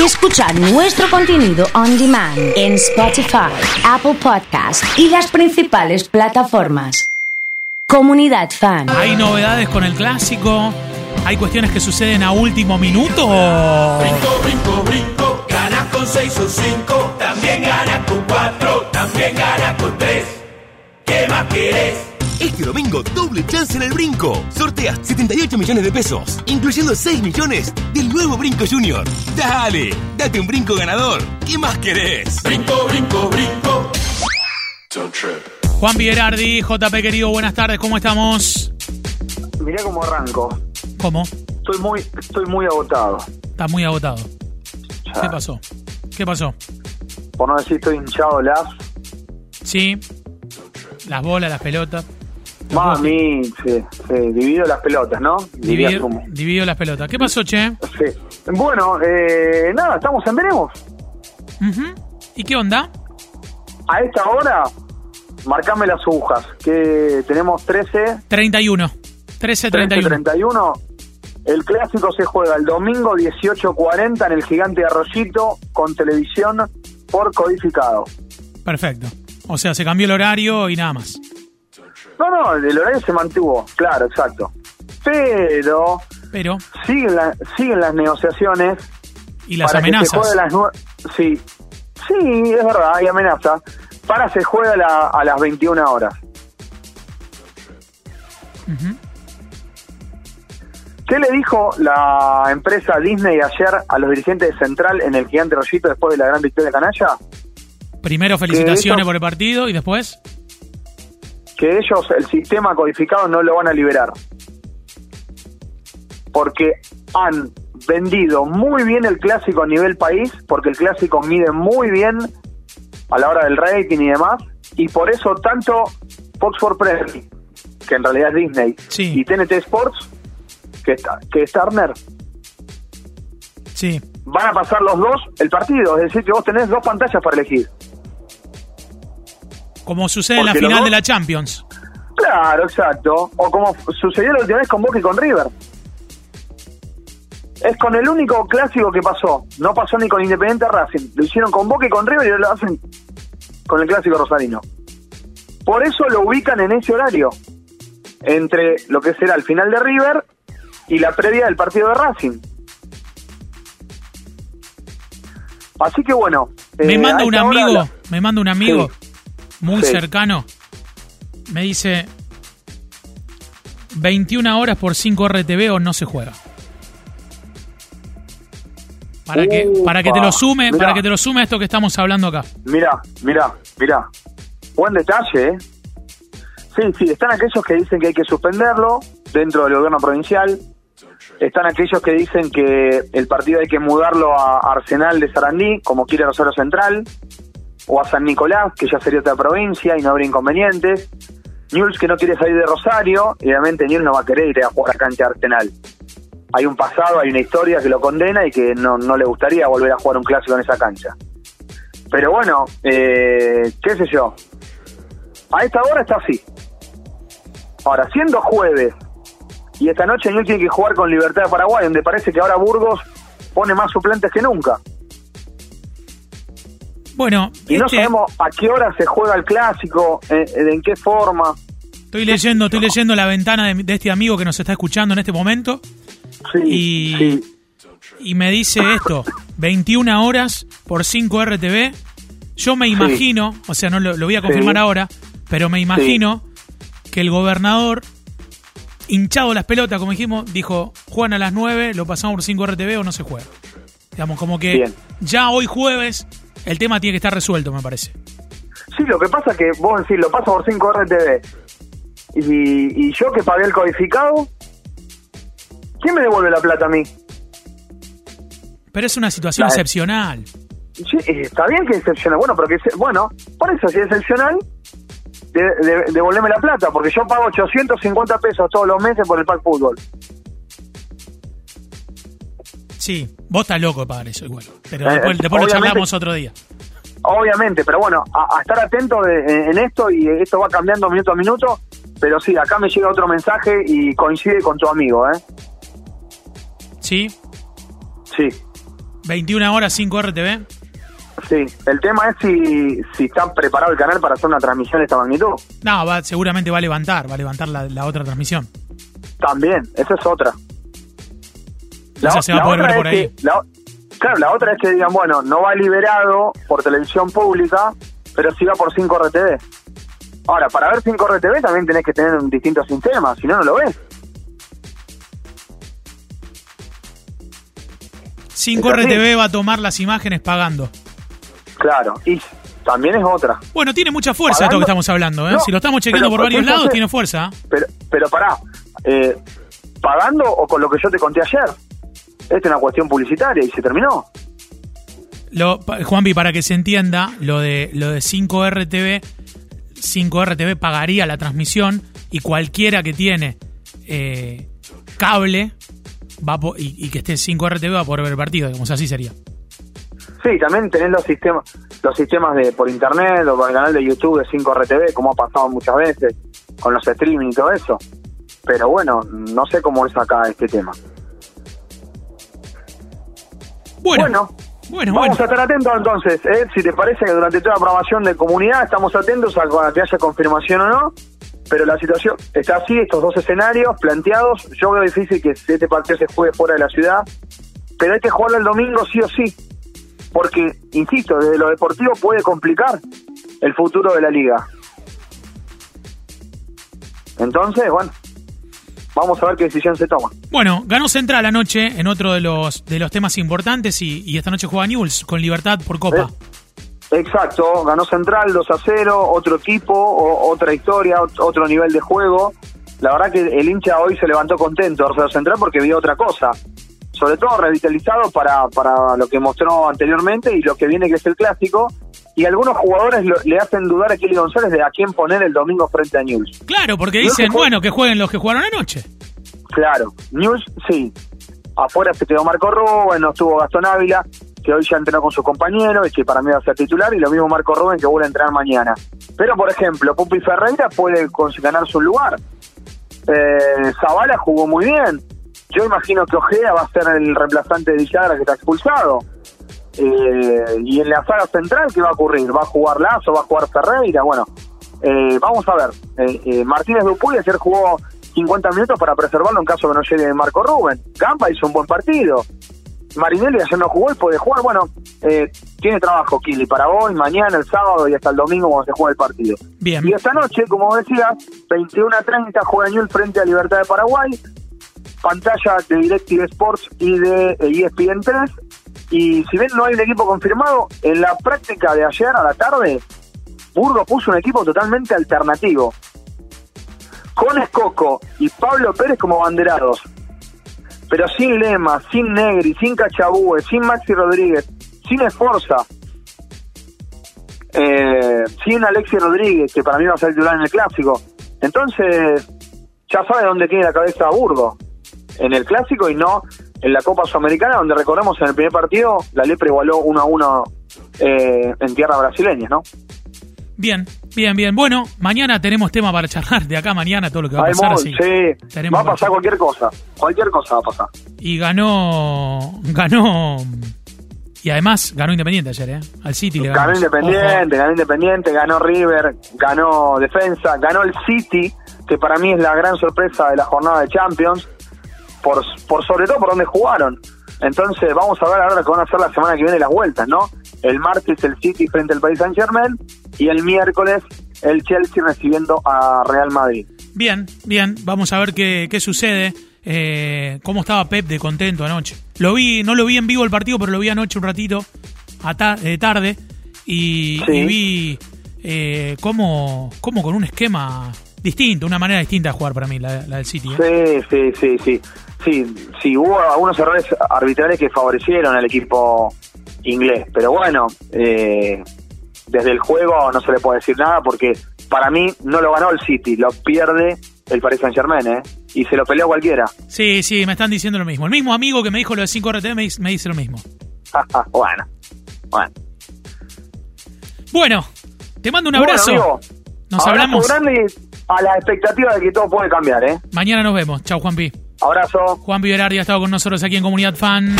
y escuchar nuestro contenido on demand en Spotify, Apple Podcast y las principales plataformas. Comunidad Fan. ¿Hay novedades con el clásico? ¿Hay cuestiones que suceden a último minuto? Brinco, brinco, brinco, gana con 6 o 5, también gana con 4, también gana con 3. ¿Qué más quieres? Este domingo, doble chance en el Brinco. Sorteas 78 millones de pesos, incluyendo 6 millones del nuevo Brinco Junior. Dale, date un brinco ganador. ¿Qué más querés? Brinco, brinco, brinco. Don't trip. Juan Villardi, JP querido, buenas tardes, ¿cómo estamos? Mirá cómo arranco. ¿Cómo? Estoy muy, estoy muy agotado. Está muy agotado. Ya. ¿Qué pasó? ¿Qué pasó? Por no decir estoy hinchado las. Sí. Las bolas, las pelotas. Mami, sí, sí, divido las pelotas, ¿no? Divido, divido las pelotas. ¿Qué pasó, che? Sí. Bueno, eh, nada, estamos en veremos. ¿Y qué onda? A esta hora, marcame las agujas, que tenemos 13, 31. 13, 31. 31. El clásico se juega el domingo 18.40 en el Gigante Arroyito con televisión por codificado. Perfecto. O sea, se cambió el horario y nada más. No, no, el horario se mantuvo, claro, exacto. Pero Pero, siguen, la- siguen las negociaciones y las para que se amenazas. las Sí, sí, es verdad, hay amenaza. Para se juega a, la- a las 21 horas. ¿Qué le dijo la empresa Disney ayer a los dirigentes de Central en el Gigante Rollito después de la gran victoria canalla? Primero, felicitaciones por el partido y después. Que ellos el sistema codificado no lo van a liberar. Porque han vendido muy bien el clásico a nivel país, porque el clásico mide muy bien a la hora del rating y demás, y por eso tanto Fox for Premier, que en realidad es Disney, Sí. y TNT Sports, que, está, que es Turner, Sí. van a pasar los dos el partido, es decir, que vos tenés dos pantallas para elegir. Como sucede en la final dos- de la Champions. Claro, exacto. O como sucedió la última vez con Boca y con River. Es con el único clásico que pasó. No pasó ni con Independiente Racing. Lo hicieron con Boca y con River y lo hacen con el clásico rosarino. Por eso lo ubican en ese horario. Entre lo que será el final de River y la previa del partido de Racing. Así que bueno. Me eh, manda un hora amigo, me manda un amigo muy Sí. cercano. Me dice 21 horas por 5 RTV o no se juega. Para que, para que te lo sume, mirá. para que te lo sume a esto que estamos hablando acá. Mirá, mirá, mirá. Buen detalle, ¿eh? Sí, sí, están aquellos que dicen que hay que suspenderlo dentro del gobierno provincial. Están aquellos que dicen que el partido hay que mudarlo a Arsenal de Sarandí, como quiere Rosario Central, o a San Nicolás, que ya sería otra provincia y no habría inconvenientes. Newell's que no quiere salir de Rosario, y obviamente Newell's no va a querer ir a jugar a cancha de Arsenal. Hay un pasado, hay una historia que lo condena y que no, no le gustaría volver a jugar un clásico en esa cancha. Pero bueno, eh, qué sé yo. A esta hora está así. Ahora, siendo jueves y esta noche Newell's tiene que jugar con Libertad de Paraguay, donde parece que ahora Burgos pone más suplentes que nunca. Bueno, Y no este- sabemos a qué hora se juega el clásico, eh, eh, en qué forma. estoy leyendo, estoy leyendo la ventana de, de este amigo que nos está escuchando en este momento Sí, y, sí. y me dice esto, 21 horas por 5 RTV. Yo me imagino, o sea, no lo, lo voy a confirmar ahora, pero me imagino que el gobernador, hinchado las pelotas, como dijimos, dijo, juegan a las 9, lo pasamos por 5 RTV o no se juega. Digamos, como que Bien. ya hoy jueves el tema tiene que estar resuelto, me parece. Sí, lo que pasa es que vos decís, lo paso por 5 RTV. Y, y yo que pagué el codificado, ¿quién me devuelve la plata a mí? Pero es una situación excepcional. Sí, está bien que es excepcional. Bueno, pero que bueno, por eso si es excepcional, de, de- devolveme la plata, porque yo pago 850 pesos todos los meses por el pack fútbol. Sí, vos estás loco de pagar eso igual. Pero Eh, después, después lo charlamos otro día. Obviamente, pero bueno, a, a estar atento de- en esto y esto va cambiando minuto a minuto. Pero sí, acá me llega otro mensaje y coincide con tu amigo, ¿eh? ¿Sí? Sí. 21 horas 5 RTV. Sí, el tema es si, si está preparado el canal para hacer una transmisión de esta magnitud. No, va, seguramente va a levantar, va a levantar la, la otra transmisión. También, esa es otra. Esa se va a poder ver por ahí. que- la claro, la otra es que digan, bueno, no va liberado por televisión pública, pero sí va por 5 RTV. Ahora, para ver 5 RTV también tenés que tener un distinto sistema, si no, no lo ves. 5 Es así. RTV va a tomar las imágenes pagando. Claro, y también es otra. Bueno, tiene mucha fuerza esto que estamos hablando, ¿eh? No, si lo estamos chequeando pero por varios lados, tiene fuerza. Pero, pero pará, eh, ¿pagando o con lo que yo te conté ayer? Esta es una cuestión publicitaria y se terminó. Lo, Juanpi, para que se entienda, lo de, lo de 5 RTV, 5 RTV pagaría la transmisión y cualquiera que tiene eh, cable va a po- y, y que esté 5 RTV va a poder ver el partido, digamos, así sería. Sí, también tenés los sistemas los sistemas de por internet o por el canal de YouTube de 5RTV, como ha pasado muchas veces, con los streaming y todo eso. Pero bueno, no sé cómo es acá este tema. Bueno, Bueno, bueno, Vamos bueno. a estar atentos entonces, ¿eh? si te parece que durante toda la programación de comunidad estamos atentos a a que haya confirmación o no, pero la situación está así, estos dos escenarios planteados, yo veo difícil que este partido se juegue fuera de la ciudad, pero hay que jugarlo el domingo sí o sí, porque, insisto, desde lo deportivo puede complicar el futuro de la liga. Entonces, bueno, vamos a ver qué decisión se toma. Bueno, ganó Central anoche en otro de los, de los temas importantes y, y esta noche juega Newell's con Libertad por Copa. Exacto, ganó Central 2 a 0, otro equipo, o- otra historia, ot- otro nivel de juego. La verdad que el hincha hoy se levantó contento, Rosario Central, porque vio otra cosa. Sobre todo revitalizado para, para lo que mostró anteriormente y lo que viene que es el clásico. Y algunos jugadores lo- le hacen dudar a Kelly González de a quién poner el domingo frente a News. Claro, porque que dicen, bueno, que jueguen los que jugaron anoche. Claro, News sí. Afuera se quedó Marco Rubén, no estuvo Gastón Ávila, que hoy ya entrenó con sus compañeros y que para mí va a ser titular, y lo mismo Marco Rubén que vuelve a entrenar mañana. Pero, por ejemplo, Pupi Ferreira puede ganar su lugar. Eh, Zavala jugó muy bien. Yo imagino que Ojeda va a ser el reemplazante de Villagra que está expulsado. Eh, y en la saga central, ¿qué va a ocurrir? ¿Va a jugar Lazo? ¿Va a jugar Ferreira? Bueno, eh, vamos a ver. Eh, eh, Martínez Dupuy ayer jugó 50 minutos para preservarlo en caso que no llegue Marco Rubén. Gamba hizo un buen partido. Marinelli ayer no jugó y puede jugar. Bueno, eh, tiene trabajo Kili para hoy, mañana, el sábado y hasta el domingo cuando se juega el partido. Bien. Y esta noche, como decía, 21 a 30 juega Newell frente a Libertad de Paraguay. Pantalla de DirecTV Sports y de ESPN 3. Y si bien no hay un equipo confirmado, en la práctica de ayer a la tarde, Burgos puso un equipo totalmente alternativo. Con Escoco y Pablo Pérez como banderados. Pero sin Lema, sin Negri, sin Cachabúe, sin Maxi Rodríguez, sin Esforza. Eh, sin Alexi Rodríguez, que para mí va a ser titular en el clásico. Entonces, ya sabe dónde tiene la cabeza Burgo. En el clásico y no en la Copa Sudamericana, donde recordemos en el primer partido la Lepre igualó 1 a 1 eh, en tierra brasileña, ¿no? Bien, bien, bien. Bueno, mañana tenemos tema para charlar de acá mañana, todo lo que va a pasar. mod, así. sí, Tenemos va a pasar cualquier cosa. Cualquier cosa va a pasar. Y ganó, ganó, y además ganó Independiente ayer, ¿eh? Al City le ganó. Ganó Independiente, ganó Independiente, ganó River, ganó Defensa, ganó el City, que para mí es la gran sorpresa de la jornada de Champions, por, por sobre todo por donde jugaron. Entonces vamos a ver ahora que van a hacer la semana que viene las vueltas, ¿no? El martes el City frente al Paris Saint Germain y el miércoles el Chelsea recibiendo a Real Madrid. Bien, bien, vamos a ver qué, qué sucede. Eh, cómo estaba Pep de contento anoche. Lo vi, no lo vi en vivo el partido, pero lo vi anoche un ratito, a ta- eh, tarde, y, Sí. y vi eh, cómo, cómo con un esquema distinto, una manera distinta de jugar para mí, la, la del City. ¿eh? Sí, sí, sí, sí. Sí, sí, hubo algunos errores arbitrales que favorecieron al equipo inglés, pero bueno, eh, desde el juego no se le puede decir nada porque para mí no lo ganó el City, lo pierde el Paris Saint Germain, ¿eh? Y se lo peleó cualquiera. Sí, sí, me están diciendo lo mismo. El mismo amigo que me dijo lo de 5RT me, me dice lo mismo. bueno, bueno. Bueno, te mando un Bueno, abrazo. amigo, Nos abrazo hablamos. grande a la expectativa de que todo puede cambiar, ¿eh? Mañana nos vemos. Chau, Juanpi. Abrazo. Juan Viverardi ha estado con nosotros aquí en Comunidad Fan.